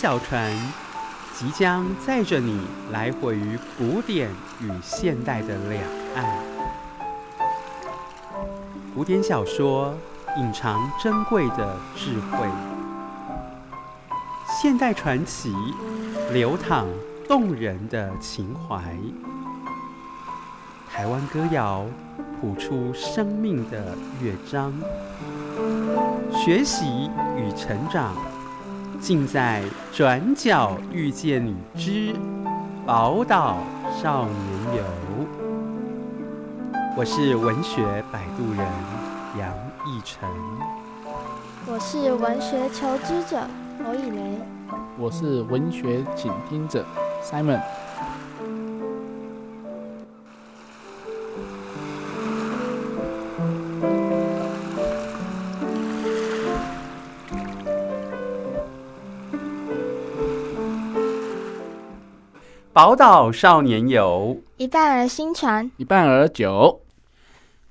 小船即将载着你来回于古典与现代的两岸。古典小说隐藏珍贵的智慧，现代传奇流淌动人的情怀，台湾歌谣谱出生命的乐章，学习与成长。尽在转角遇见你之宝岛少年游。我是文学摆渡人杨逸晨，我是文学求知者侯以雷，我是文学倾听者 Simon。宝岛少年游，一半儿新传，一半儿酒。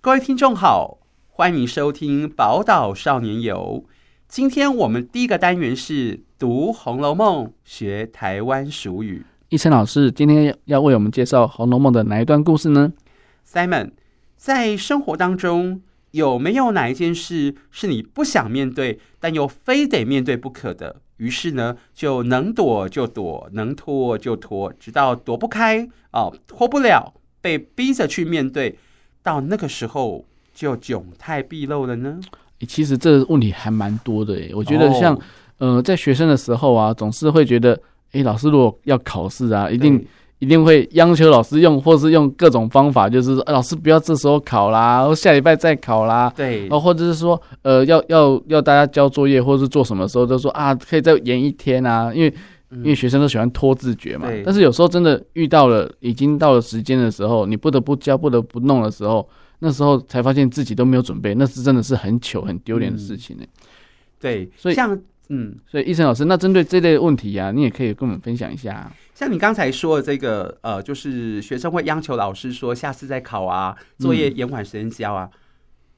各位听众好，欢迎收听宝岛少年游。今天我们第一个单元是读《红楼梦》，学台湾俗语。一晨老师今天要为我们介绍《红楼梦》的哪一段故事呢？Simon，在生活当中有没有哪一件事是你不想面对，但又非得面对不可的？于是呢，就能躲就躲，能拖就拖，直到躲不开哦，脱不了，被逼着去面对，到那个时候就窘态毕露了呢？其实这个问题还蛮多的诶，我觉得像、哦、呃，在学生的时候啊，总是会觉得，诶，老师如果要考试啊，一定。一定会央求老师用，或是用各种方法，就是说，老师不要这时候考啦，然后下礼拜再考啦。对，然后或者是说，呃，要要要大家交作业，或者是做什么时候，都说啊，可以再延一天啊，因为、嗯、因为学生都喜欢拖自觉嘛。但是有时候真的遇到了，已经到了时间的时候，你不得不交，不得不弄的时候，那时候才发现自己都没有准备，那是真的是很糗、很丢脸的事情呢、欸。对，所以像嗯，所以医生老师，那针对这类问题啊，你也可以跟我们分享一下。像你刚才说的这个，呃，就是学生会央求老师说下次再考啊，作业延缓时间交啊。嗯、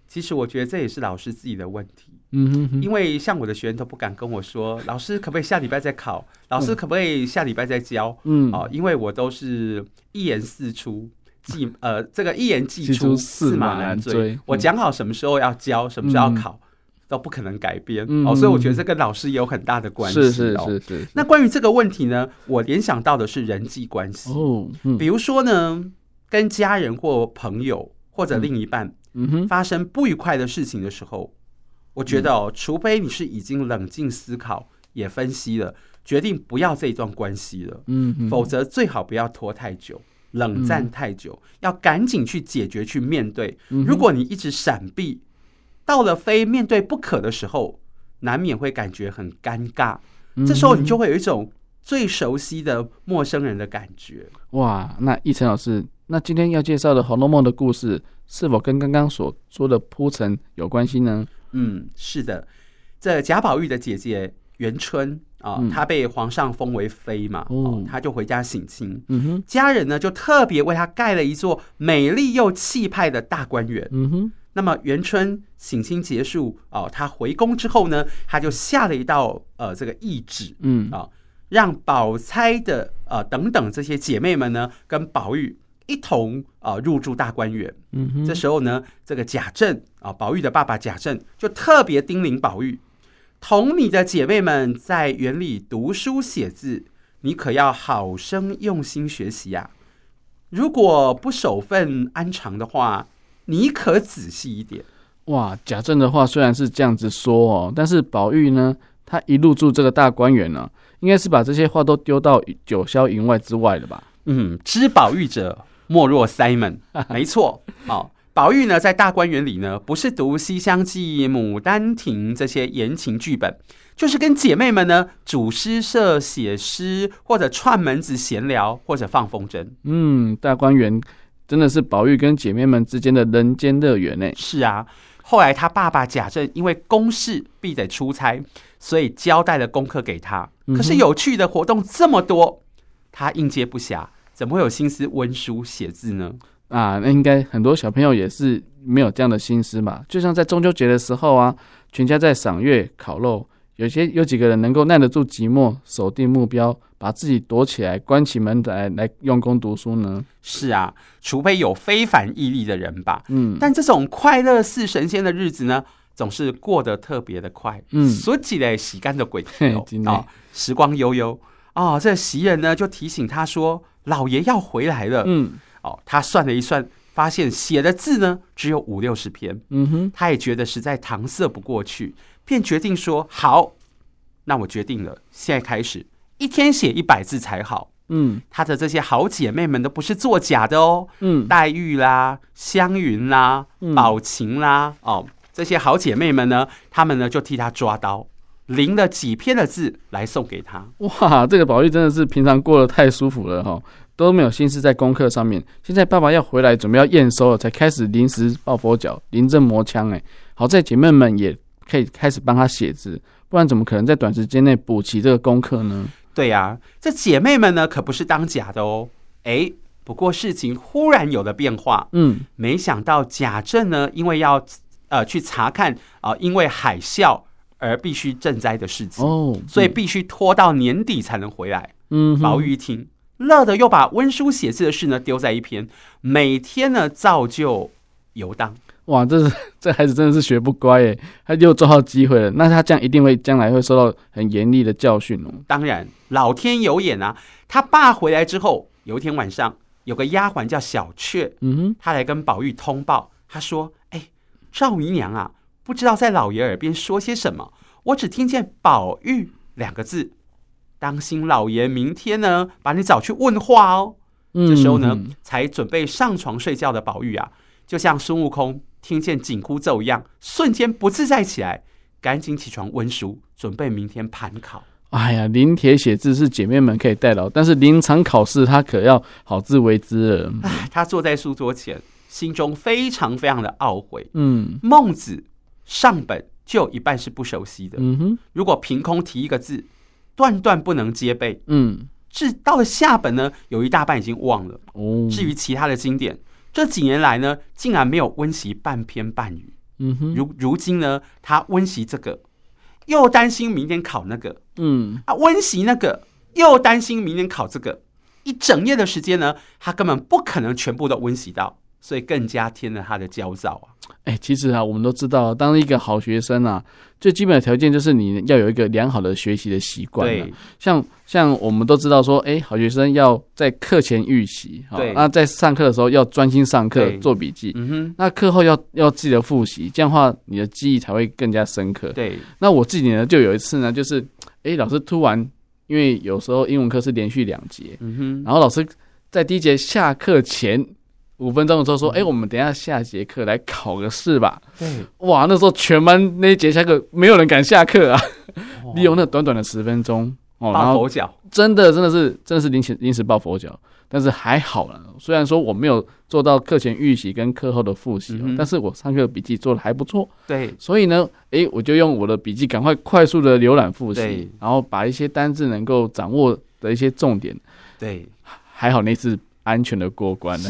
其实我觉得这也是老师自己的问题。嗯哼哼，因为像我的学员都不敢跟我说，老师可不可以下礼拜再考？老师可不可以下礼拜再交？嗯，哦、呃，因为我都是一言四出，既呃，这个一言既出，驷马难追。嗯、我讲好什么时候要交，什么时候要考。嗯都不可能改变、嗯、哦，所以我觉得这跟老师也有很大的关系。是是是是。那关于这个问题呢，我联想到的是人际关系哦、嗯，比如说呢，跟家人或朋友或者另一半发生不愉快的事情的时候，嗯、我觉得哦，除非你是已经冷静思考也分析了，决定不要这一段关系了，嗯，否则最好不要拖太久，冷战太久，嗯、要赶紧去解决去面对。如果你一直闪避。到了非面对不可的时候，难免会感觉很尴尬。这时候你就会有一种最熟悉的陌生人的感觉。哇，那逸晨老师，那今天要介绍的《红楼梦》的故事，是否跟刚刚所说的铺陈有关系呢？嗯，是的。这贾宝玉的姐姐元春啊，嗯、她被皇上封为妃嘛，哦，她就回家省亲。嗯哼，家人呢就特别为她盖了一座美丽又气派的大观园。嗯哼。那么元春省亲结束哦，他回宫之后呢，他就下了一道呃这个懿旨，嗯啊，让宝钗的呃等等这些姐妹们呢，跟宝玉一同啊入住大观园。嗯哼，这时候呢，这个贾政啊，宝玉的爸爸贾政就特别叮咛宝玉，同你的姐妹们在园里读书写字，你可要好生用心学习呀。如果不守份安常的话。你可仔细一点哇！贾政的话虽然是这样子说哦，但是宝玉呢，他一入住这个大观园呢，应该是把这些话都丢到九霄云外之外了吧？嗯，知宝玉者莫若 Simon，没错。好、哦，宝玉呢，在大观园里呢，不是读《西厢记》《牡丹亭》这些言情剧本，就是跟姐妹们呢组诗社写诗，或者串门子闲聊，或者放风筝。嗯，大观园真的是宝玉跟姐妹们之间的人间乐园呢。是啊，后来他爸爸贾政因为公事必得出差，所以交代了功课给他。可是有趣的活动这么多，他应接不暇，怎么会有心思温书写字呢？啊，那应该很多小朋友也是没有这样的心思嘛。就像在中秋节的时候啊，全家在赏月烤肉，有些有几个人能够耐得住寂寞，守定目标，把自己躲起来，关起门来来用功读书呢？是啊，除非有非凡毅力的人吧。嗯，但这种快乐似神仙的日子呢，总是过得特别的快。嗯，说起来洗干的鬼哦，时光悠悠哦，这袭人呢就提醒他说，老爷要回来了。嗯。哦，他算了一算，发现写的字呢只有五六十篇。嗯哼，他也觉得实在搪塞不过去，便决定说：“好，那我决定了，现在开始一天写一百字才好。”嗯，她的这些好姐妹们都不是作假的哦。嗯，黛玉啦、湘云啦、宝琴啦，哦，这些好姐妹们呢，她们呢就替她抓刀，临了几篇的字来送给他。哇，这个宝玉真的是平常过得太舒服了哈、哦。都没有心思在功课上面。现在爸爸要回来，准备要验收了，才开始临时抱佛脚、临阵磨枪。哎，好在姐妹们也可以开始帮他写字，不然怎么可能在短时间内补齐这个功课呢？对呀、啊，这姐妹们呢可不是当假的哦。哎，不过事情忽然有了变化。嗯，没想到贾政呢，因为要呃去查看啊、呃，因为海啸而必须赈灾的事情哦，所以必须拖到年底才能回来。嗯，宝玉一听。乐得又把温书写字的事呢丢在一边，每天呢照旧游荡。哇，这是 这孩子真的是学不乖诶，他又抓到机会了。那他这样一定会将来会受到很严厉的教训哦。当然，老天有眼啊！他爸回来之后，有一天晚上，有个丫鬟叫小雀，嗯哼，他来跟宝玉通报，她说：“哎，赵姨娘啊，不知道在老爷耳边说些什么，我只听见宝玉两个字。”当心老爷明天呢，把你找去问话哦。嗯、这时候呢，才准备上床睡觉的宝玉啊，就像孙悟空听见紧箍咒一样，瞬间不自在起来，赶紧起床温书，准备明天盘考。哎呀，临帖写字是姐妹们可以代劳，但是临场考试他可要好自为之了。哎，他坐在书桌前，心中非常非常的懊悔。嗯，孟子上本就有一半是不熟悉的。嗯哼，如果凭空提一个字。断断不能接背，嗯，至到了下本呢，有一大半已经忘了。哦，至于其他的经典，这几年来呢，竟然没有温习半篇半语。嗯哼，如如今呢，他温习这个，又担心明天考那个，嗯啊，温习那个，又担心明天考这个，一整夜的时间呢，他根本不可能全部都温习到。所以更加添了他的焦躁啊！哎，其实啊，我们都知道，当一个好学生啊，最基本的条件就是你要有一个良好的学习的习惯。对，像像我们都知道说，哎，好学生要在课前预习，对，那在上课的时候要专心上课做笔记。嗯哼，那课后要要记得复习，这样的话你的记忆才会更加深刻。对，那我自己呢，就有一次呢，就是哎，老师突然，因为有时候英文课是连续两节，嗯哼，然后老师在第一节下课前。五分钟的时候说：“哎、欸，我们等一下下节课来考个试吧。”对，哇，那时候全班那一节下课没有人敢下课啊！哦、利用那短短的十分钟哦，抱佛脚，真的真的是真的是临时临时抱佛脚，但是还好了。虽然说我没有做到课前预习跟课后的复习，嗯、但是我上课笔记做的还不错。对，所以呢，哎、欸，我就用我的笔记赶快快速的浏览复习，然后把一些单字能够掌握的一些重点，对，还好那次安全的过关了。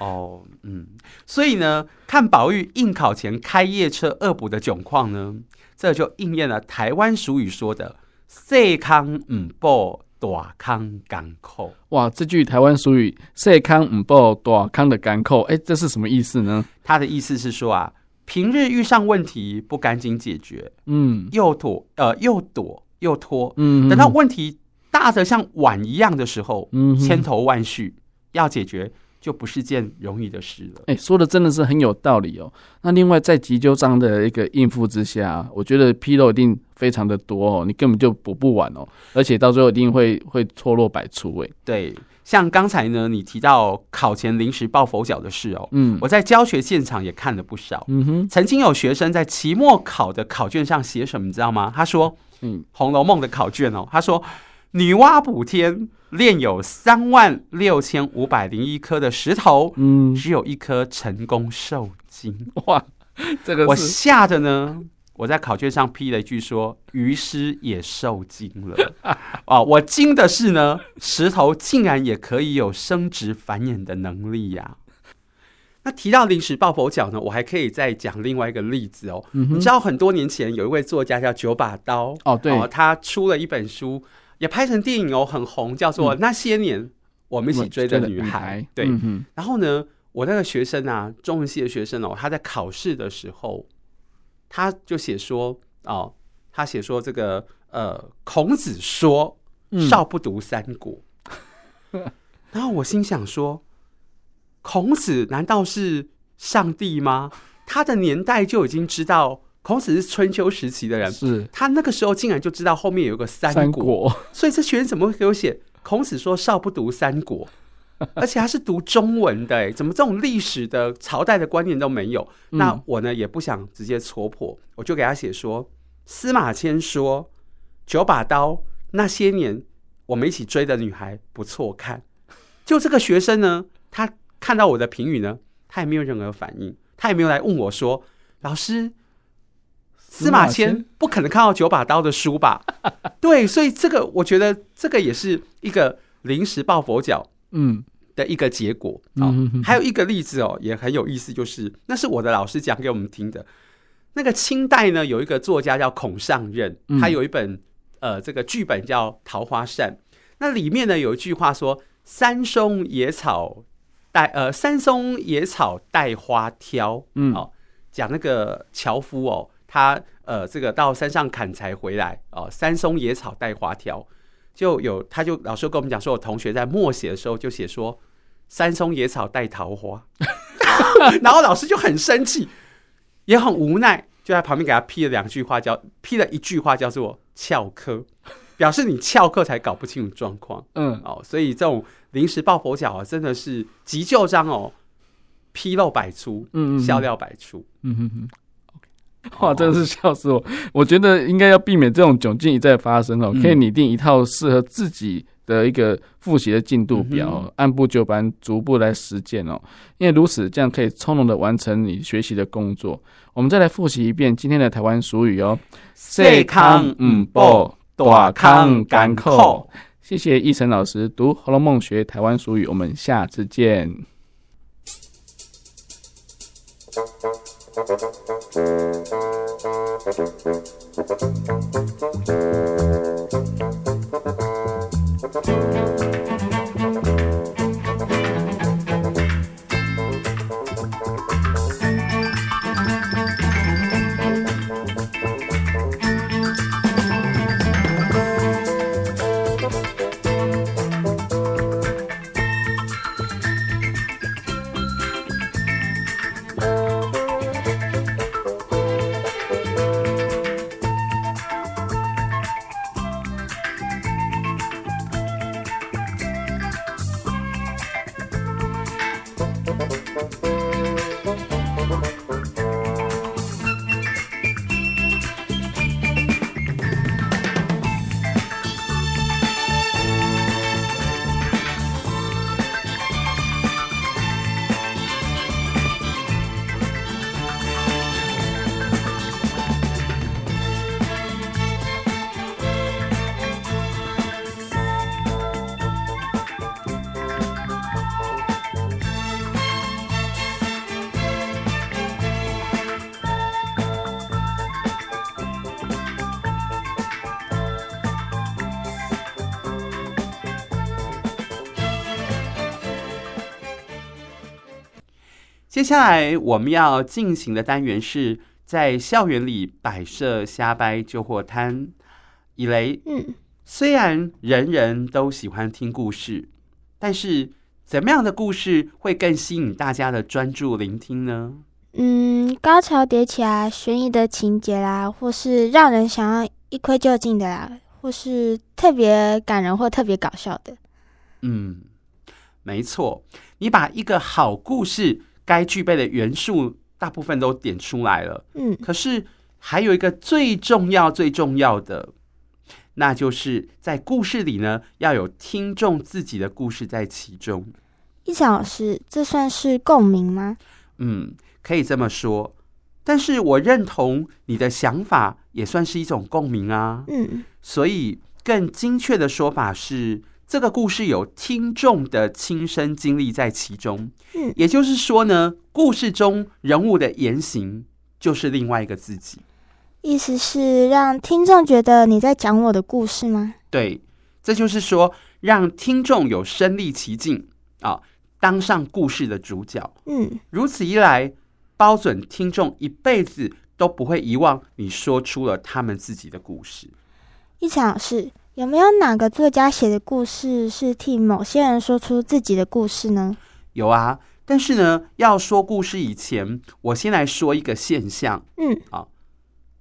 哦，嗯，所以呢，看宝玉应考前开夜车恶补的窘况呢，这就应验了台湾俗语说的“细康唔报，大康干扣”。哇，这句台湾俗语“细康唔报，大康”的干扣，哎，这是什么意思呢？他的意思是说啊，平日遇上问题不赶紧解决，嗯，又躲呃又躲又拖，嗯，等到问题大的像碗一样的时候，嗯，千头万绪要解决。就不是件容易的事了。哎，说的真的是很有道理哦。那另外在急救章的一个应付之下，我觉得纰漏一定非常的多哦，你根本就补不完哦，而且到最后一定会会错落百出。哎，对，像刚才呢，你提到考前临时抱佛脚的事哦，嗯，我在教学现场也看了不少。嗯哼，曾经有学生在期末考的考卷上写什么，你知道吗？他说，嗯，《红楼梦》的考卷哦，他说，女娲补天炼有三万六千五百零一颗的石头，嗯，只有一颗成功受精。哇，这个我吓得呢。我在考卷上批了一句说：“鱼师也受精了。”哦，我惊的是呢，石头竟然也可以有生殖繁衍的能力呀、啊！那提到临时抱佛脚呢，我还可以再讲另外一个例子哦。嗯、你知道很多年前有一位作家叫九把刀哦，对哦，他出了一本书，也拍成电影哦，很红，叫做《那些年我们一起追的女孩》。对，嗯、然后呢，我那个学生啊，中文系的学生哦，他在考试的时候。他就写说哦，他写说这个呃，孔子说少不读三国，嗯、然后我心想说，孔子难道是上帝吗？他的年代就已经知道孔子是春秋时期的人，是他那个时候竟然就知道后面有个三国，三国所以这学生怎么会给我写孔子说少不读三国？而且他是读中文的，哎，怎么这种历史的朝代的观念都没有？那我呢也不想直接戳破，我就给他写说：司马迁说九把刀那些年我们一起追的女孩不错看。就这个学生呢，他看到我的评语呢，他也没有任何反应，他也没有来问我说：老师，司马迁不可能看到九把刀的书吧？对，所以这个我觉得这个也是一个临时抱佛脚。嗯。的一个结果啊，哦，还有一个例子哦，也很有意思，就是那是我的老师讲给我们听的。那个清代呢，有一个作家叫孔尚任，他有一本呃这个剧本叫《桃花扇》，那里面呢有一句话说：“山松野草带呃山松野草带花挑。”嗯，哦，讲那个樵夫哦，他呃这个到山上砍柴回来哦，山松野草带花条，就有他就老师跟我们讲说，我同学在默写的时候就写说。山松野草带桃花，然后老师就很生气，也很无奈，就在旁边给他批了两句话，叫批了一句话叫做翘课，表示你翘课才搞不清楚状况。嗯，哦，所以这种临时抱佛脚啊，真的是急救章哦，纰漏百出，嗯，笑料百出，嗯哼哼。哇，真的是笑死我！我觉得应该要避免这种窘境一再发生哦，可以拟定一套适合自己的一个复习的进度表，嗯、按部就班，逐步来实践哦。因为如此，这样可以从容的完成你学习的工作。我们再来复习一遍今天的台湾俗语哦：细康唔报，大康干扣。谢谢奕成老师读《红楼梦》学台湾俗语，我们下次见。Thank you. 接下来我们要进行的单元是在校园里摆设瞎掰旧货摊。以雷，嗯，虽然人人都喜欢听故事，但是怎么样的故事会更吸引大家的专注聆听呢？嗯，高潮迭起啊，悬疑的情节啦，或是让人想要一窥究竟的啦，或是特别感人或特别搞笑的。嗯。没错，你把一个好故事该具备的元素大部分都点出来了。嗯，可是还有一个最重要、最重要的，那就是在故事里呢，要有听众自己的故事在其中。一小老师，这算是共鸣吗？嗯，可以这么说。但是我认同你的想法，也算是一种共鸣啊。嗯，所以更精确的说法是，这个故事有听众的亲身经历在其中。嗯，也就是说呢，故事中人物的言行就是另外一个自己。意思是让听众觉得你在讲我的故事吗？对，这就是说让听众有身历其境啊，当上故事的主角。嗯，如此一来。包准听众一辈子都不会遗忘你说出了他们自己的故事。一强老师，有没有哪个作家写的故事是替某些人说出自己的故事呢？有啊，但是呢，要说故事以前，我先来说一个现象。嗯，啊，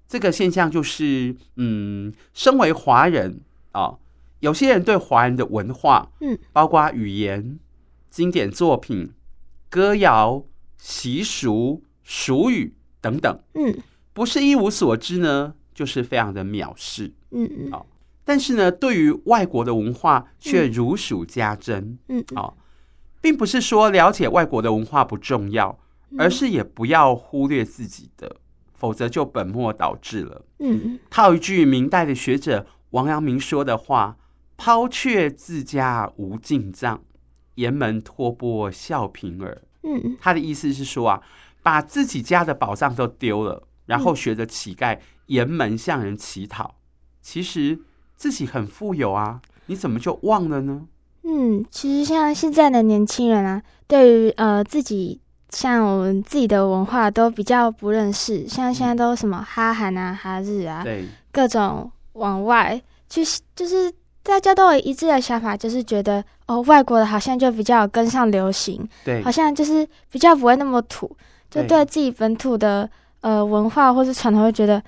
这个现象就是，嗯，身为华人啊，有些人对华人的文化，嗯，包括语言、经典作品、歌谣、习俗。俗语等等，嗯，不是一无所知呢，就是非常的藐视，嗯嗯，好，但是呢，对于外国的文化却如数家珍，嗯，好，并不是说了解外国的文化不重要，而是也不要忽略自己的，否则就本末倒置了，嗯，套一句明代的学者王阳明说的话：“抛却自家无尽藏，沿门托钵笑贫儿。”嗯，他的意思是说啊。把自己家的宝藏都丢了，然后学着乞丐沿门向人乞讨，其实自己很富有啊，你怎么就忘了呢？嗯，其实像现在的年轻人啊，对于呃自己像我们自己的文化都比较不认识，像现在都什么哈韩啊、哈日啊，对，各种往外，就是就是大家都有一致的想法，就是觉得哦，外国的好像就比较跟上流行，对，好像就是比较不会那么土。就对自己本土的呃文化或是传统会觉得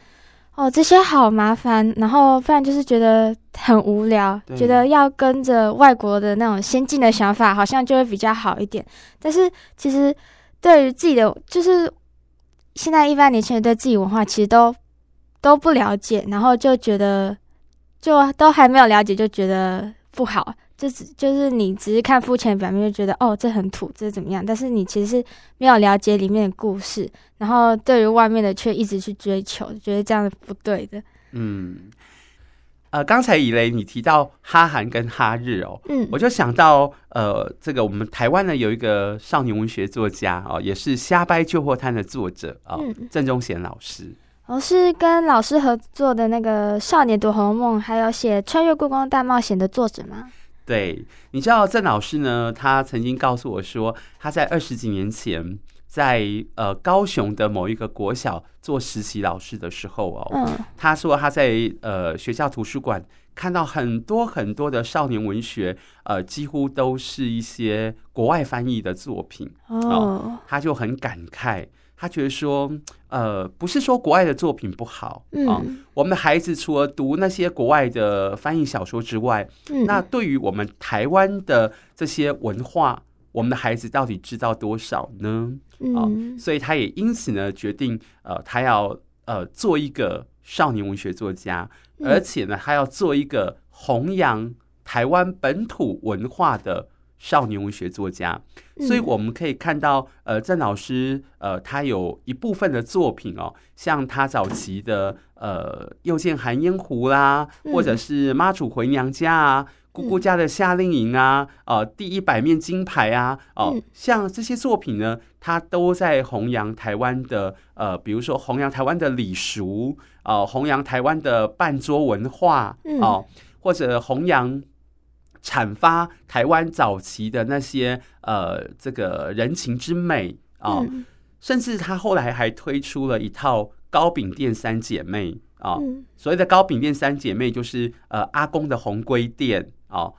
哦，这些好麻烦，然后不然就是觉得很无聊，觉得要跟着外国的那种先进的想法，好像就会比较好一点。但是其实对于自己的，就是现在一般年轻人对自己文化其实都都不了解，然后就觉得就都还没有了解，就觉得不好。就只就是你只是看肤浅表面就觉得哦，这很土，这是怎么样？但是你其实是没有了解里面的故事，然后对于外面的却一直去追求，觉得这样是不对的。嗯，呃，刚才以雷你提到哈韩跟哈日哦，嗯，我就想到呃，这个我们台湾呢有一个少年文学作家哦，也是《瞎掰旧货摊》的作者啊，郑、哦、中贤老师。哦、是跟老师合作的那个《少年读红楼梦》，还有写《穿越故宫大冒险》的作者吗？对，你知道郑老师呢？他曾经告诉我说，他在二十几年前在呃高雄的某一个国小做实习老师的时候哦，嗯，他说他在呃学校图书馆看到很多很多的少年文学，呃，几乎都是一些国外翻译的作品哦，哦，他就很感慨。他觉得说，呃，不是说国外的作品不好啊，嗯，我们的孩子除了读那些国外的翻译小说之外，嗯，那对于我们台湾的这些文化，我们的孩子到底知道多少呢？啊，嗯，所以他也因此呢，决定，呃，他要呃做一个少年文学作家，而且呢，他要做一个弘扬台湾本土文化的。少年文学作家，所以我们可以看到，呃，郑老师，呃，他有一部分的作品哦，像他早期的，呃，《又见寒烟湖》啦，或者是《妈祖回娘家》啊，《姑姑家的夏令营》啊，呃，《第一百面金牌》啊，哦，像这些作品呢，他都在弘扬台湾的，呃，比如说弘扬台湾的礼俗，呃，弘扬台湾的半桌文化，哦，或者弘扬。阐发台湾早期的那些呃，这个人情之美啊，甚至他后来还推出了一套糕饼店三姐妹啊。所谓的糕饼店三姐妹，就是呃阿公的红龟店啊、哦，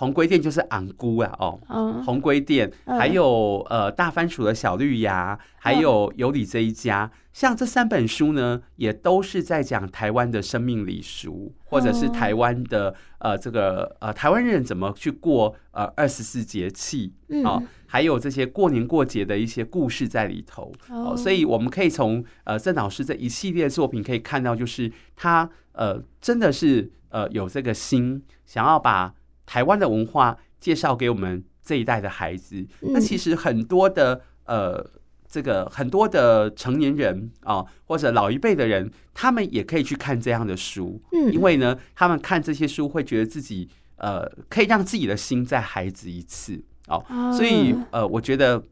红龟店就是昂姑啊，哦，嗯、红龟店，还有呃大番薯的小绿芽，还有有里这一家，像这三本书呢，也都是在讲台湾的生命礼俗，或者是台湾的呃这个呃台湾人怎么去过呃二十四节气啊，还有这些过年过节的一些故事在里头。哦，所以我们可以从呃郑老师这一系列作品可以看到，就是他呃真的是呃有这个心想要把。台湾的文化介绍给我们这一代的孩子，那其实很多的呃，这个很多的成年人啊，或者老一辈的人，他们也可以去看这样的书，嗯，因为呢，他们看这些书会觉得自己呃，可以让自己的心再孩子一次哦，所以呃，我觉得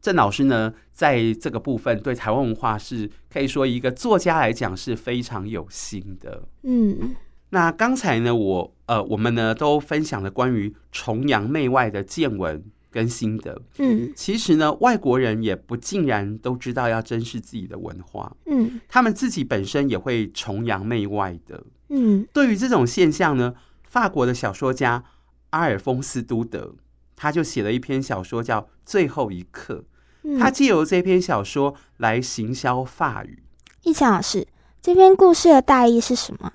郑老师呢，在这个部分对台湾文化是可以说一个作家来讲是非常有心的，嗯。那刚才呢，我呃，我们呢都分享了关于崇洋媚外的见闻跟心得。嗯，其实呢，外国人也不尽然都知道要珍视自己的文化。嗯，他们自己本身也会崇洋媚外的。嗯，对于这种现象呢，法国的小说家阿尔丰斯·都德他就写了一篇小说叫《最后一课》。他借由这篇小说来行销法语。一强老师，这篇故事的大意是什么？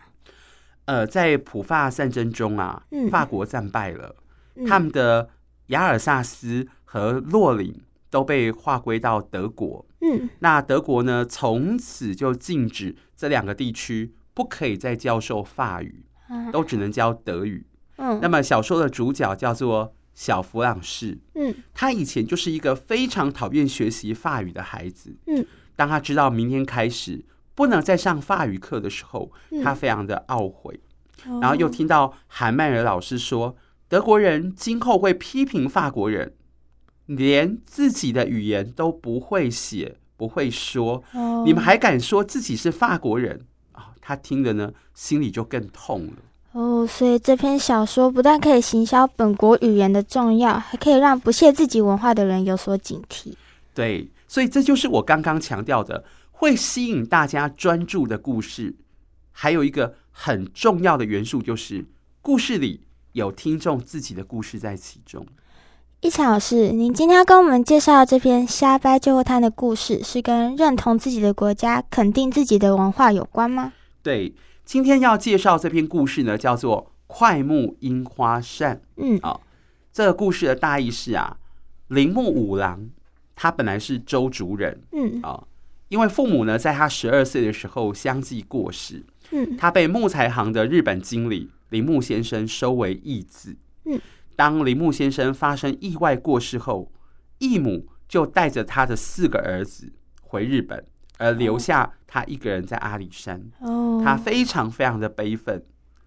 呃，在普法战争中啊，法国战败了，嗯、他们的雅尔萨斯和洛林都被划归到德国。嗯，那德国呢，从此就禁止这两个地区不可以再教授法语，啊、都只能教德语。嗯，那么小说的主角叫做小弗朗士。嗯，他以前就是一个非常讨厌学习法语的孩子。嗯，当他知道明天开始。不能再上法语课的时候，他非常的懊悔。嗯、然后又听到韩曼尔老师说，德国人今后会批评法国人，连自己的语言都不会写、不会说，哦、你们还敢说自己是法国人啊？他听的呢，心里就更痛了。哦，所以这篇小说不但可以行销本国语言的重要，还可以让不屑自己文化的人有所警惕。对，所以这就是我刚刚强调的。会吸引大家专注的故事，还有一个很重要的元素，就是故事里有听众自己的故事在其中。一强老师，您今天要跟我们介绍的这篇《瞎掰救国摊》的故事，是跟认同自己的国家、肯定自己的文化有关吗？对，今天要介绍这篇故事呢，叫做《快木樱花扇》。嗯，啊、哦，这个故事的大意是啊，铃木五郎他本来是周族人。嗯，啊、哦。因为父母呢，在他十二岁的时候相继过世，嗯，他被木材行的日本经理铃木先生收为义子，嗯，当铃木先生发生意外过世后，义母就带着他的四个儿子回日本，而留下他一个人在阿里山。哦，他非常非常的悲愤，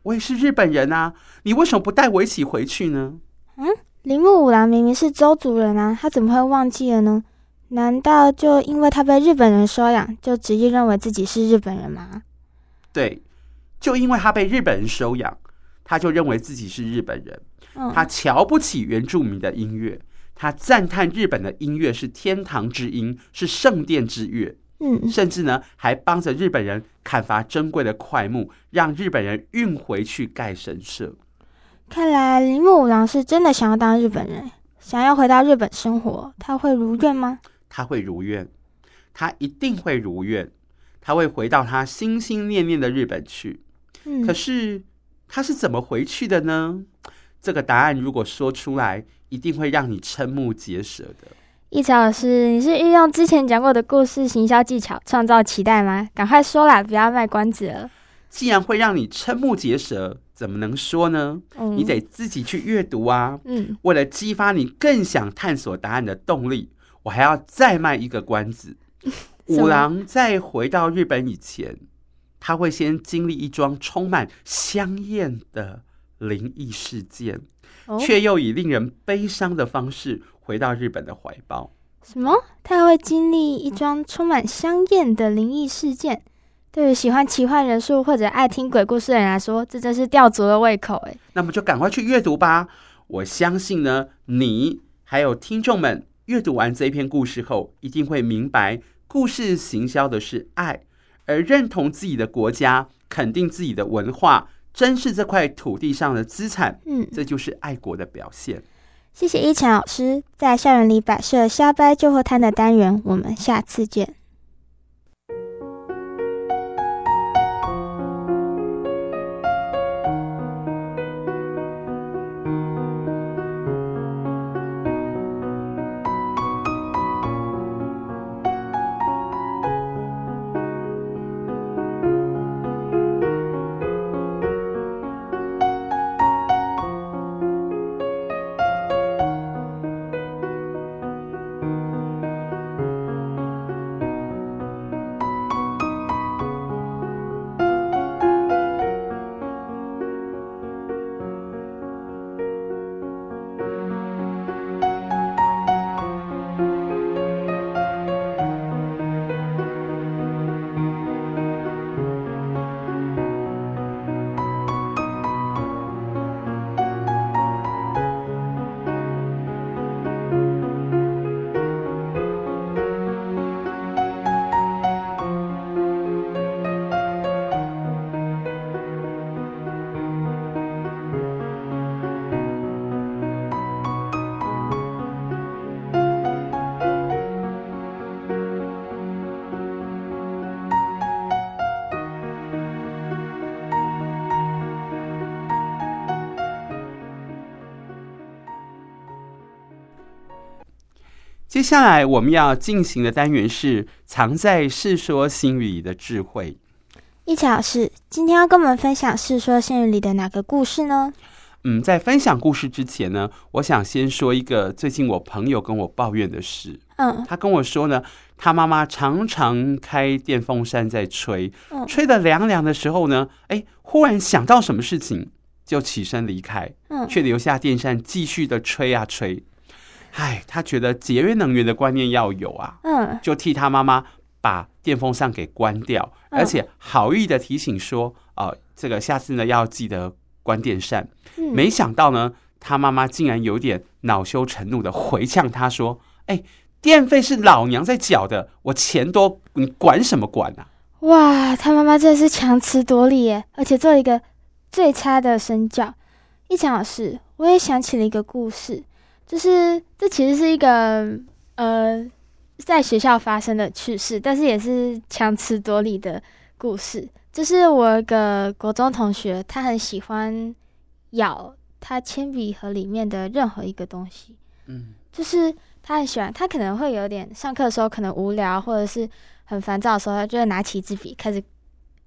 我也是日本人啊，你为什么不带我一起回去呢？嗯，铃木五郎明明是周族人啊，他怎么会忘记了呢？难道就因为他被日本人收养，就执意认为自己是日本人吗？对，就因为他被日本人收养，他就认为自己是日本人。嗯、他瞧不起原住民的音乐，他赞叹日本的音乐是天堂之音，是圣殿之乐。嗯，甚至呢，还帮着日本人砍伐珍贵的块木，让日本人运回去盖神社。看来铃木五郎是真的想要当日本人，想要回到日本生活，他会如愿吗？他会如愿，他一定会如愿，他会回到他心心念念的日本去。嗯，可是他是怎么回去的呢？这个答案如果说出来，一定会让你瞠目结舌的。奕强老师，你是运用之前讲过的故事行销技巧，创造期待吗？赶快说啦，不要卖关子了。既然会让你瞠目结舌，怎么能说呢？嗯，你得自己去阅读啊。嗯，为了激发你更想探索答案的动力。我还要再卖一个关子。五郎在回到日本以前，他会先经历一桩充满香艳的灵异事件，却又以令人悲伤的方式回到日本的怀抱。什么？他还会经历一桩充满香艳的灵异事件？对于喜欢奇幻人数或者爱听鬼故事的人来说，这真是吊足了胃口诶。那么就赶快去阅读吧！我相信呢，你还有听众们。阅读完这篇故事后，一定会明白，故事行销的是爱，而认同自己的国家、肯定自己的文化、珍视这块土地上的资产，嗯，这就是爱国的表现。谢谢一晨老师，在校园里摆设瞎掰旧货摊的单元，我们下次见。下来我们要进行的单元是藏在《世说新语》里的智慧。依晨老师，今天要跟我们分享《世说新语》里的哪个故事呢？嗯，在分享故事之前呢，我想先说一个最近我朋友跟我抱怨的事。嗯，他跟我说呢，他妈妈常常开电风扇在吹，嗯，吹的凉凉的时候呢，哎，忽然想到什么事情，就起身离开，嗯，却留下电扇继续的吹啊吹。唉，他觉得节约能源的观念要有啊，嗯，就替他妈妈把电风扇给关掉，嗯、而且好意的提醒说，呃，这个下次呢要记得关电扇。嗯、没想到呢，他妈妈竟然有点恼羞成怒的回呛他说：“哎，电费是老娘在缴的，我钱多，你管什么管啊？”哇，他妈妈真的是强词夺理耶，而且做一个最差的身教。一讲老师，我也想起了一个故事。就是这其实是一个呃，在学校发生的趣事，但是也是强词夺理的故事。就是我有一个国中同学，他很喜欢咬他铅笔盒里面的任何一个东西。嗯，就是他很喜欢，他可能会有点上课的时候可能无聊或者是很烦躁的时候，他就会拿起一支笔开始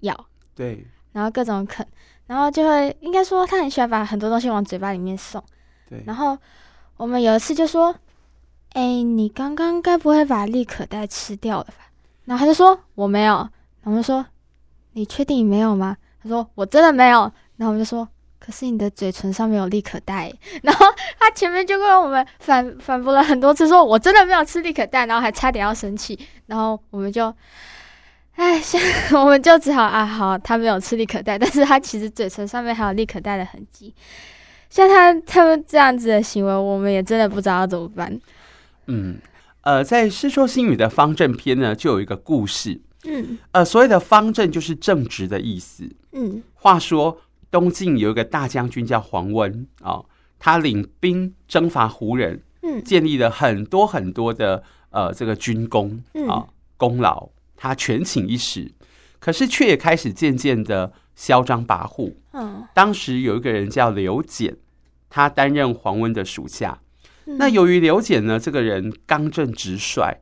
咬。对，然后各种啃，然后就会应该说他很喜欢把很多东西往嘴巴里面送。对，然后。我们有一次就说：“哎、你刚刚该不会把立可带吃掉了吧？”然后他就说：“我没有。”我们说：“你确定你没有吗？”他说：“我真的没有。”然后我们就说：“可是你的嘴唇上面有立可带。”然后他前面就跟我们反反驳了很多次，说：“我真的没有吃立可带。”然后还差点要生气。然后我们就，哎，现 我们就只好啊，好，他没有吃立可带，但是他其实嘴唇上面还有立可带的痕迹。像他他们这样子的行为，我们也真的不知道要怎么办。嗯，呃，在《世说新语》的方正篇呢，就有一个故事。嗯，呃，所谓的方正就是正直的意思。嗯，话说东晋有一个大将军叫黄温啊、哦，他领兵征伐胡人，嗯，建立了很多很多的呃这个军功啊、哦、功劳，他权倾一时，可是却也开始渐渐的。嚣张跋扈。嗯，当时有一个人叫刘简，他担任黄温的属下。那由于刘简呢，这个人刚正直率，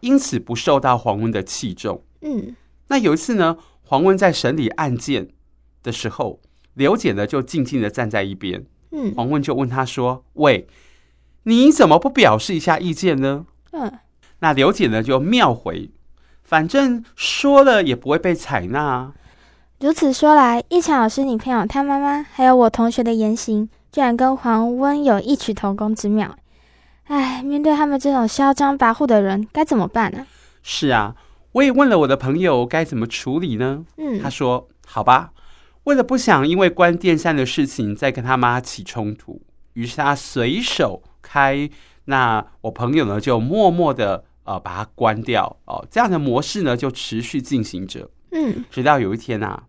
因此不受到黄温的器重。嗯，那有一次呢，黄温在审理案件的时候，刘简呢就静静的站在一边。嗯，黄温就问他说：“喂，你怎么不表示一下意见呢？”嗯，那刘简呢就妙回：“反正说了也不会被采纳。”如此说来，一晨老师女朋友他妈妈还有我同学的言行，居然跟黄温有异曲同工之妙。哎，面对他们这种嚣张跋扈的人，该怎么办呢？是啊，我也问了我的朋友该怎么处理呢？嗯，他说：“好吧，为了不想因为关电扇的事情再跟他妈起冲突，于是他随手开，那我朋友呢就默默的呃把它关掉哦，这样的模式呢就持续进行着。嗯，直到有一天啊。”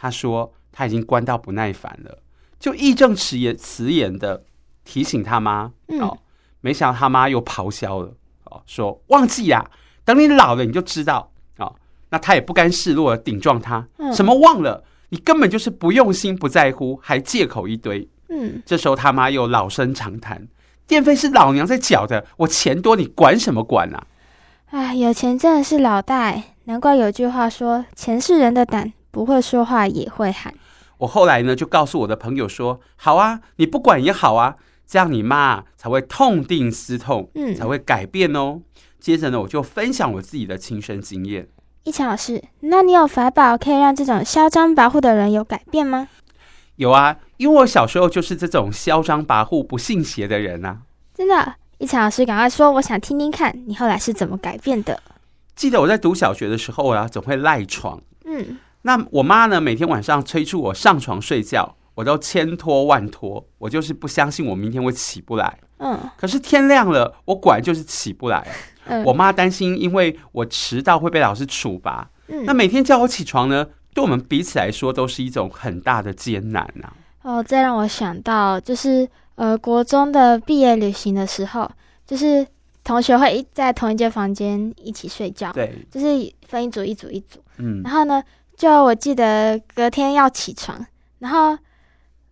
他说：“他已经关到不耐烦了，就义正辞严辞严的提醒他妈。嗯、哦，没想到他妈又咆哮了，哦，说忘记呀、啊，等你老了你就知道。哦，那他也不甘示弱的顶撞他，嗯、什么忘了？你根本就是不用心、不在乎，还借口一堆。嗯，这时候他妈又老生常谈，电费是老娘在缴的，我钱多，你管什么管啊？哎，有钱真的是老大，难怪有句话说：“钱是人的胆，不会说话也会喊。”我后来呢，就告诉我的朋友说：“好啊，你不管也好啊，这样你妈才会痛定思痛，嗯，才会改变哦。”接着呢，我就分享我自己的亲身经验。一强老师，那你有法宝可以让这种嚣张跋扈的人有改变吗？有啊，因为我小时候就是这种嚣张跋扈、不信邪的人啊。真的。一强老师，赶快说，我想听听看你后来是怎么改变的。记得我在读小学的时候啊，总会赖床。嗯，那我妈呢，每天晚上催促我上床睡觉，我都千拖万拖，我就是不相信我明天会起不来。嗯，可是天亮了，我果然就是起不来。嗯，我妈担心，因为我迟到会被老师处罚。嗯，那每天叫我起床呢，对我们彼此来说都是一种很大的艰难啊。哦，这让我想到就是。呃，国中的毕业旅行的时候，就是同学会一在同一间房间一起睡觉，对，就是分一组一组一组，嗯，然后呢，就我记得隔天要起床，然后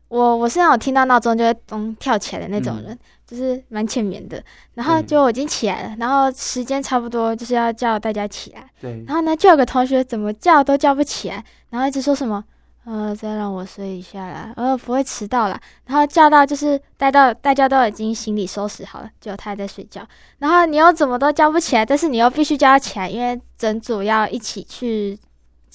我我是那种听到闹钟就会咚跳起来的那种人，嗯、就是蛮浅眠的，然后就我已经起来了，然后时间差不多就是要叫大家起来，对，然后呢，就有个同学怎么叫都叫不起来，然后一直说什么。呃，再让我睡一下啦，呃，不会迟到啦。然后叫到就是待到大家都已经行李收拾好了，就他还在睡觉。然后你又怎么都叫不起来，但是你又必须叫他起来，因为整组要一起去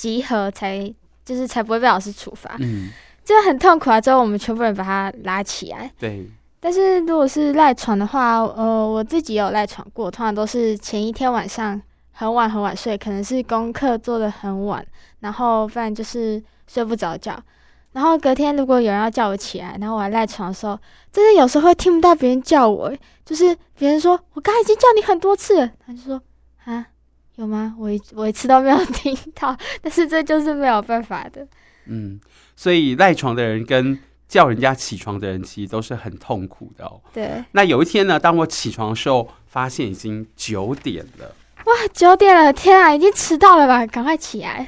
集合才，就是才不会被老师处罚。嗯，就很痛苦啊。之后我们全部人把他拉起来。对。但是如果是赖床的话，呃，我自己也有赖床过，通常都是前一天晚上很晚很晚睡，可能是功课做的很晚，然后不然就是。睡不着觉，然后隔天如果有人要叫我起来，然后我还赖床的时候，真的有时候会听不到别人叫我，就是别人说我刚才已经叫你很多次了，他就说啊，有吗？我一我一次都没有 听到，但是这就是没有办法的。嗯，所以赖床的人跟叫人家起床的人其实都是很痛苦的哦。对。那有一天呢，当我起床的时候，发现已经九点了。哇，九点了！天啊，已经迟到了吧？赶快起来！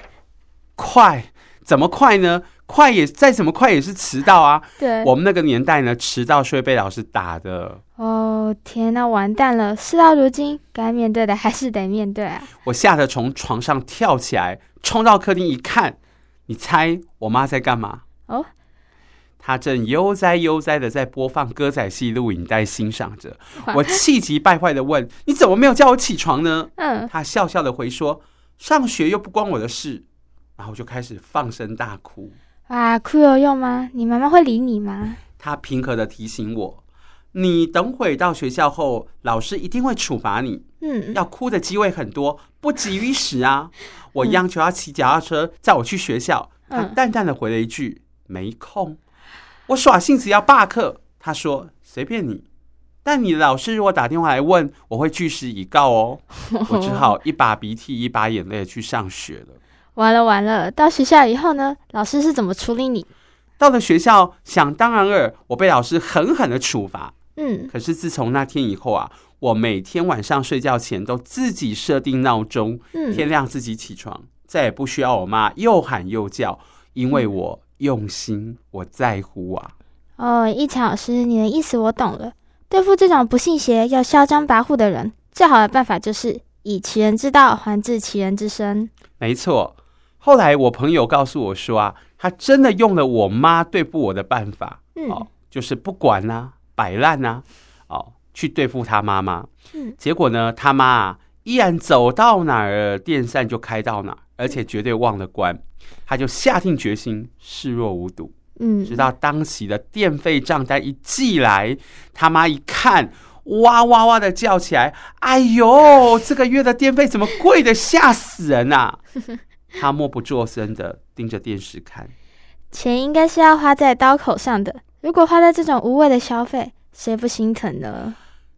快！怎么快呢？快也再怎么快也是迟到啊！对，我们那个年代呢，迟到是会被老师打的。哦天哪，完蛋了！事到如今，该面对的还是得面对啊！我吓得从床上跳起来，冲到客厅一看，你猜我妈在干嘛？哦，她正悠哉悠哉的在播放歌仔戏录影带，欣赏着。我气急败坏的问：“你怎么没有叫我起床呢？”嗯，她笑笑的回说：“上学又不关我的事。”然后就开始放声大哭。啊，哭有用吗？你妈妈会理你吗？他平和的提醒我：“你等会到学校后，老师一定会处罚你。嗯，要哭的机会很多，不急于时啊。”我央求他骑脚踏车载我去学校，他淡淡的回了一句：“没空。”我耍性子要罢课，他说：“随便你，但你的老师如果打电话来问，我会据实以告哦。”我只好一把鼻涕一把眼泪去上学了。完了完了，到学校以后呢？老师是怎么处理你？到了学校，想当然尔，我被老师狠狠的处罚。嗯，可是自从那天以后啊，我每天晚上睡觉前都自己设定闹钟，嗯，天亮自己起床，再也不需要我妈又喊又叫，因为我用心，我在乎啊。哦，一强老师，你的意思我懂了。对付这种不信邪又嚣张跋扈的人，最好的办法就是以其人之道还治其人之身。没错。后来我朋友告诉我说啊，他真的用了我妈对付我的办法，嗯、哦，就是不管啊，摆烂啊，哦，去对付他妈妈。嗯，结果呢，他妈啊，依然走到哪儿电扇就开到哪儿，而且绝对忘了关。他就下定决心视若无睹。嗯，直到当期的电费账单一寄来，他妈一看，哇哇哇的叫起来：“哎呦，这个月的电费怎么贵的吓死人啊！” 他默不作声的盯着电视看，钱应该是要花在刀口上的。如果花在这种无谓的消费，谁不心疼呢？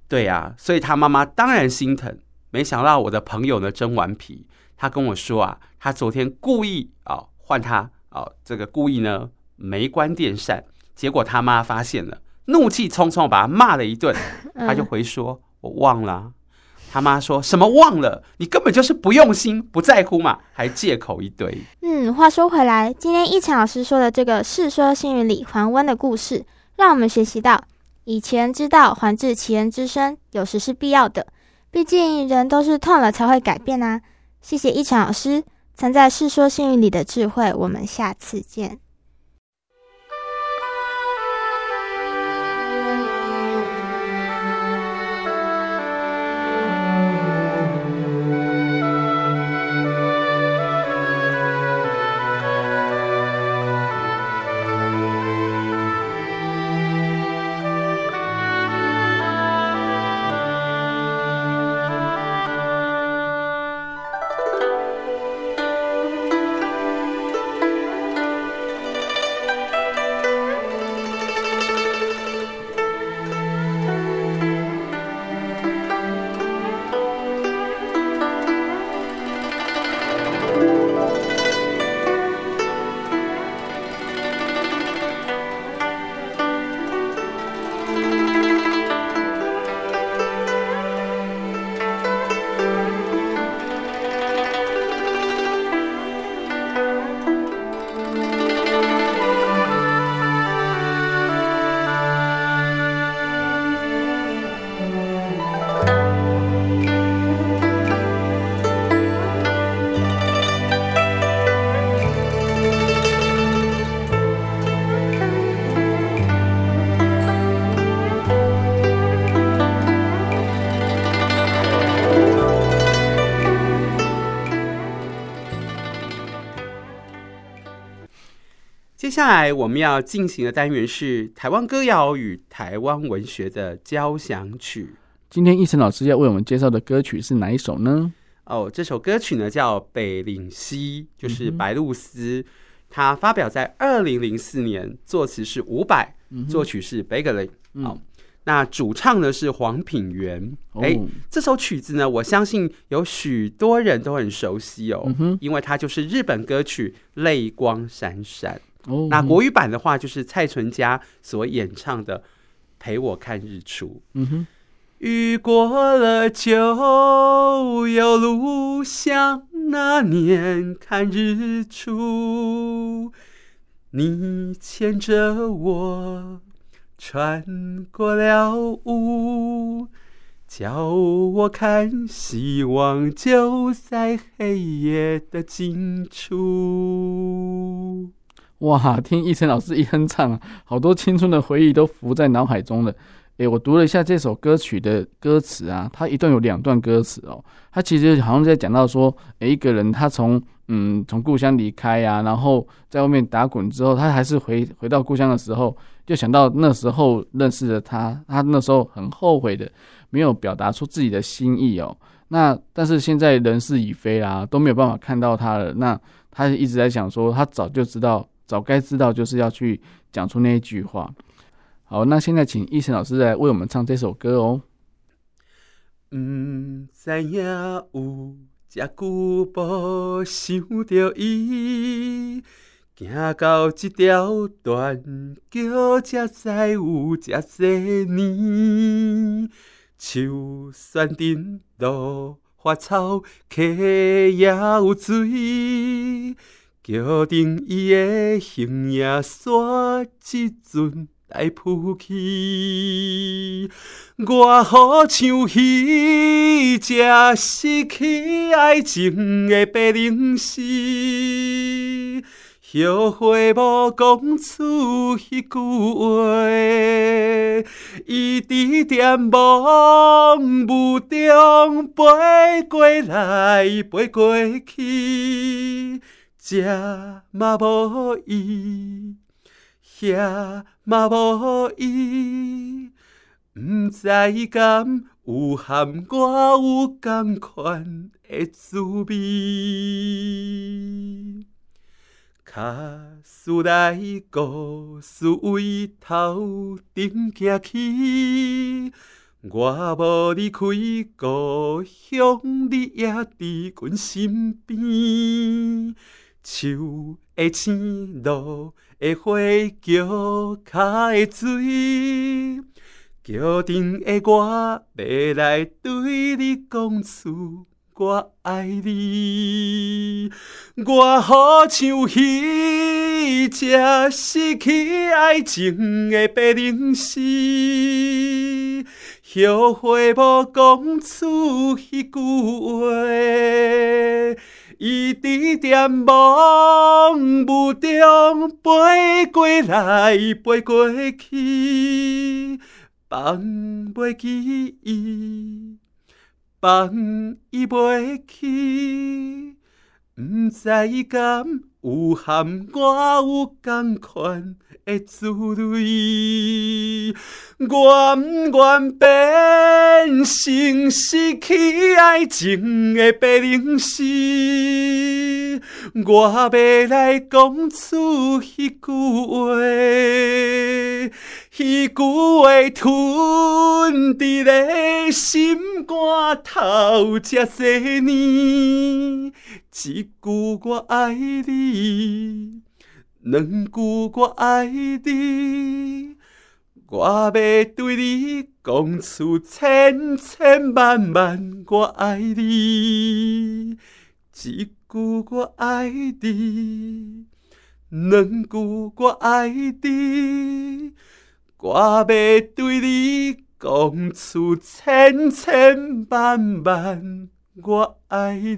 对呀、啊，所以他妈妈当然心疼。没想到我的朋友呢，真顽皮。他跟我说啊，他昨天故意啊换他啊哦，这个故意呢没关电扇，结果他妈发现了，怒气冲冲把他骂了一顿，他就回说：“我忘了。”他妈说什么忘了？你根本就是不用心、不在乎嘛，还借口一堆。嗯，话说回来，今天一晨老师说的这个《世说新语》里还温的故事，让我们学习到以其人之道还治其人之身，有时是必要的。毕竟人都是痛了才会改变啊。谢谢一晨老师藏在《世说新语》里的智慧，我们下次见。下来我们要进行的单元是台湾歌谣与台湾文学的交响曲。今天奕晨老师要为我们介绍的歌曲是哪一首呢？哦，这首歌曲呢叫《北岭西》，就是白露丝。它发表在二零零四年，作词是伍佰，作曲是 Beglery。好，那主唱呢是黄品源。哎、哦，这首曲子呢，我相信有许多人都很熟悉哦，因为它就是日本歌曲《泪光闪闪》。哦，那国语版的话，就是蔡淳佳所演唱的《陪我看日出》。嗯哼，雨过了就有路，像那年看日出。你牵着我穿过了雾，叫我看希望就在黑夜的尽处。哇，听奕晨老师一哼唱啊，好多青春的回忆都浮在脑海中了。诶，我读了一下这首歌曲的歌词啊，它一段有两段歌词哦。它其实好像在讲到说，诶，一个人他从嗯从故乡离开呀、啊，然后在外面打滚之后，他还是回回到故乡的时候，就想到那时候认识的他，他那时候很后悔的，没有表达出自己的心意哦。那但是现在人事已非啦，都没有办法看到他了。那他一直在想说，他早就知道。早该知道，就是要去讲出那一句话。好，那现在请奕成老师来为我们唱这首歌哦。嗯，知影有这久无想着伊，行到这条断桥，才知有这多年。树山顶落花草，溪也有水。桥顶伊的形影煞一阵来浮去，我好像彼这失去爱情的白灵丝，后悔无讲出迄句话，伊伫电梦雾中飞过来，飞过去。这嘛无伊，遐嘛无伊，毋知敢有含我有同款的滋味。卡斯来故事为头顶行去，我无离开故乡，你也伫阮身边。树的青露的花桥下的水，桥顶的我要来对你讲出我爱你。我好像彼只失去爱情的白灵丝，后悔无讲出迄句话。伊伫点梦雾中飞过来，飞过去，放袂记伊，放伊袂去，毋知敢有含我有同款的滋味。我毋愿变成失去爱情的白灵丝，我要来讲出迄句话，迄句话吞伫咧心肝头遮多年，一句我爱你，两句我爱你。我要对你讲出千千万万我爱你，一句我爱你，两句我爱你。我要对你讲出千千万万我爱你。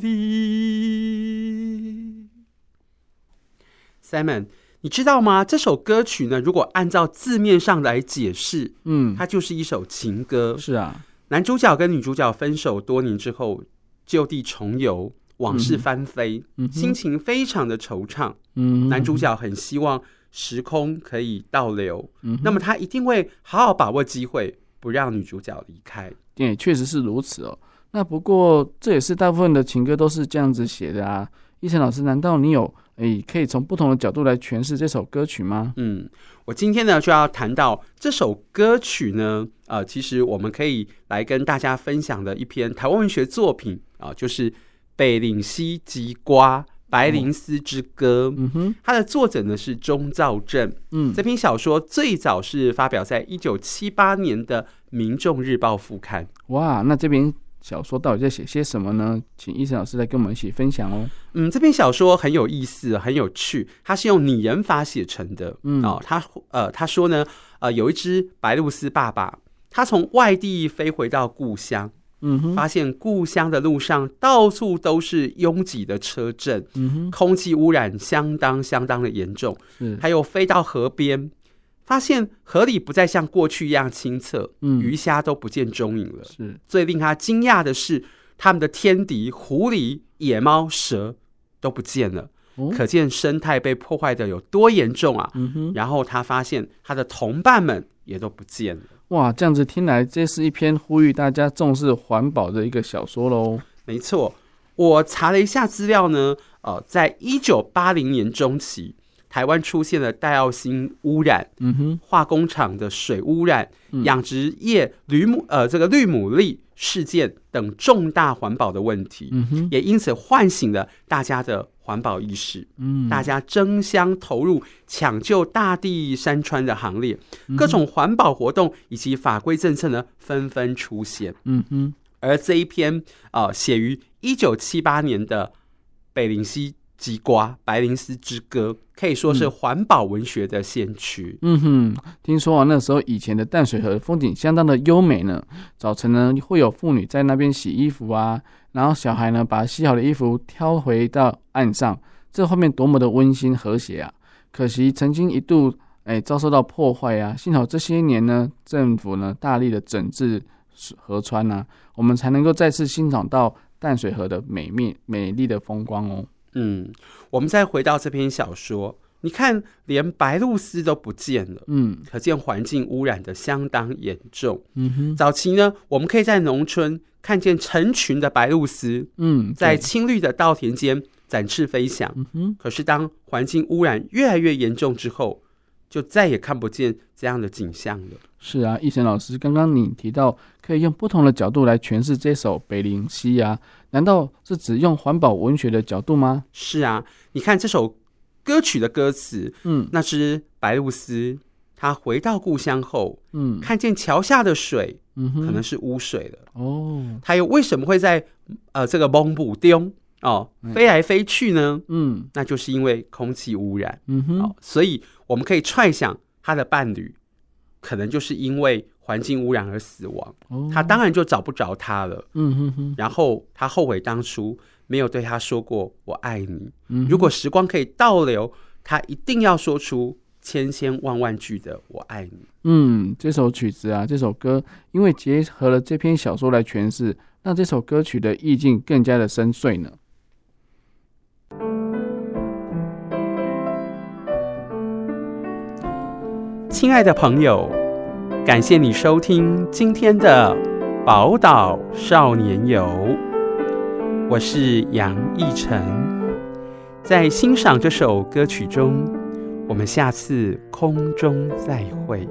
Simon。你知道吗？这首歌曲呢，如果按照字面上来解释，嗯，它就是一首情歌。是啊，男主角跟女主角分手多年之后，就地重游，往事翻飞，嗯、心情非常的惆怅。嗯，男主角很希望时空可以倒流，嗯，那么他一定会好好把握机会，不让女主角离开。对，确实是如此哦。那不过这也是大部分的情歌都是这样子写的啊。奕晨老师，难道你有？诶，可以从不同的角度来诠释这首歌曲吗？嗯，我今天呢就要谈到这首歌曲呢，呃，其实我们可以来跟大家分享的一篇台湾文学作品啊，呃，就是《北岭西吉瓜》《白灵丝之歌》。嗯哼，它的作者呢是钟兆政。嗯，这篇小说最早是发表在一九七八年的《民众日报》副刊。哇，那这边。小说到底在写些什么呢？请医生老师来跟我们一起分享哦。嗯，这篇小说很有意思，很有趣。它是用拟人法写成的。嗯哦，他呃他说呢，呃有一只白鹭鸶爸爸，他从外地飞回到故乡，嗯哼，发现故乡的路上到处都是拥挤的车阵，嗯哼，空气污染相当相当的严重。嗯，还有飞到河边。发现河里不再像过去一样清澈，嗯，鱼虾都不见踪影了。是，最令他惊讶的是，他们的天敌狐狸、野猫、蛇都不见了，哦，可见生态被破坏的有多严重啊！嗯，然后他发现他的同伴们也都不见了。哇，这样子听来，这是一篇呼吁大家重视环保的一个小说喽。没错，我查了一下资料呢，呃，在一九八零年中期。台湾出现了戴奥辛污染，嗯哼，化工厂的水污染，养、嗯、殖业绿母呃这个绿牡蛎事件等重大环保的问题，嗯哼，也因此唤醒了大家的环保意识，嗯，大家争相投入抢救大地山川的行列，嗯、各种环保活动以及法规政策呢纷纷出现，嗯哼，而这一篇啊写于一九七八年的《白灵丝之歌》《白灵斯之歌》。可以说是环保文学的先驱。嗯哼，听说啊，那时候以前的淡水河风景相当的优美呢。早晨呢，会有妇女在那边洗衣服啊，然后小孩呢把洗好的衣服挑回到岸上，这画面多么的温馨和谐啊！可惜曾经一度哎遭受到破坏啊，幸好这些年呢，政府呢大力的整治河川呢、啊，我们才能够再次欣赏到淡水河的美丽美丽的风光哦。嗯，我们再回到这篇小说，你看，连白鹭鸶都不见了，嗯，可见环境污染的相当严重。嗯哼，早期呢，我们可以在农村看见成群的白鹭鸶，嗯，在青绿的稻田间展翅飞翔。嗯哼，可是当环境污染越来越严重之后，就再也看不见这样的景象了。是啊，奕宸老师，刚刚你提到可以用不同的角度来诠释这首《北林溪》啊，难道是指用环保文学的角度吗？是啊，你看这首歌曲的歌词，嗯，那只白鹭鸶，它回到故乡后，嗯，看见桥下的水，嗯哼，可能是污水了，哦，它又为什么会在呃这个蒙古丁哦飞来飞去呢？嗯，那就是因为空气污染，嗯哼，哦，所以我们可以揣想他的伴侣。可能就是因为环境污染而死亡，哦、他当然就找不着他了。嗯哼哼。然后他后悔当初没有对他说过“我爱你”。嗯、如果时光可以倒流，他一定要说出千千万万句的“我爱你”。嗯，这首曲子啊，这首歌，因为结合了这篇小说来诠释，让这首歌曲的意境更加的深邃呢。亲爱的朋友，感谢你收听今天的宝岛少年游。我是杨逸晨，在欣赏这首歌曲中，我们下次空中再会。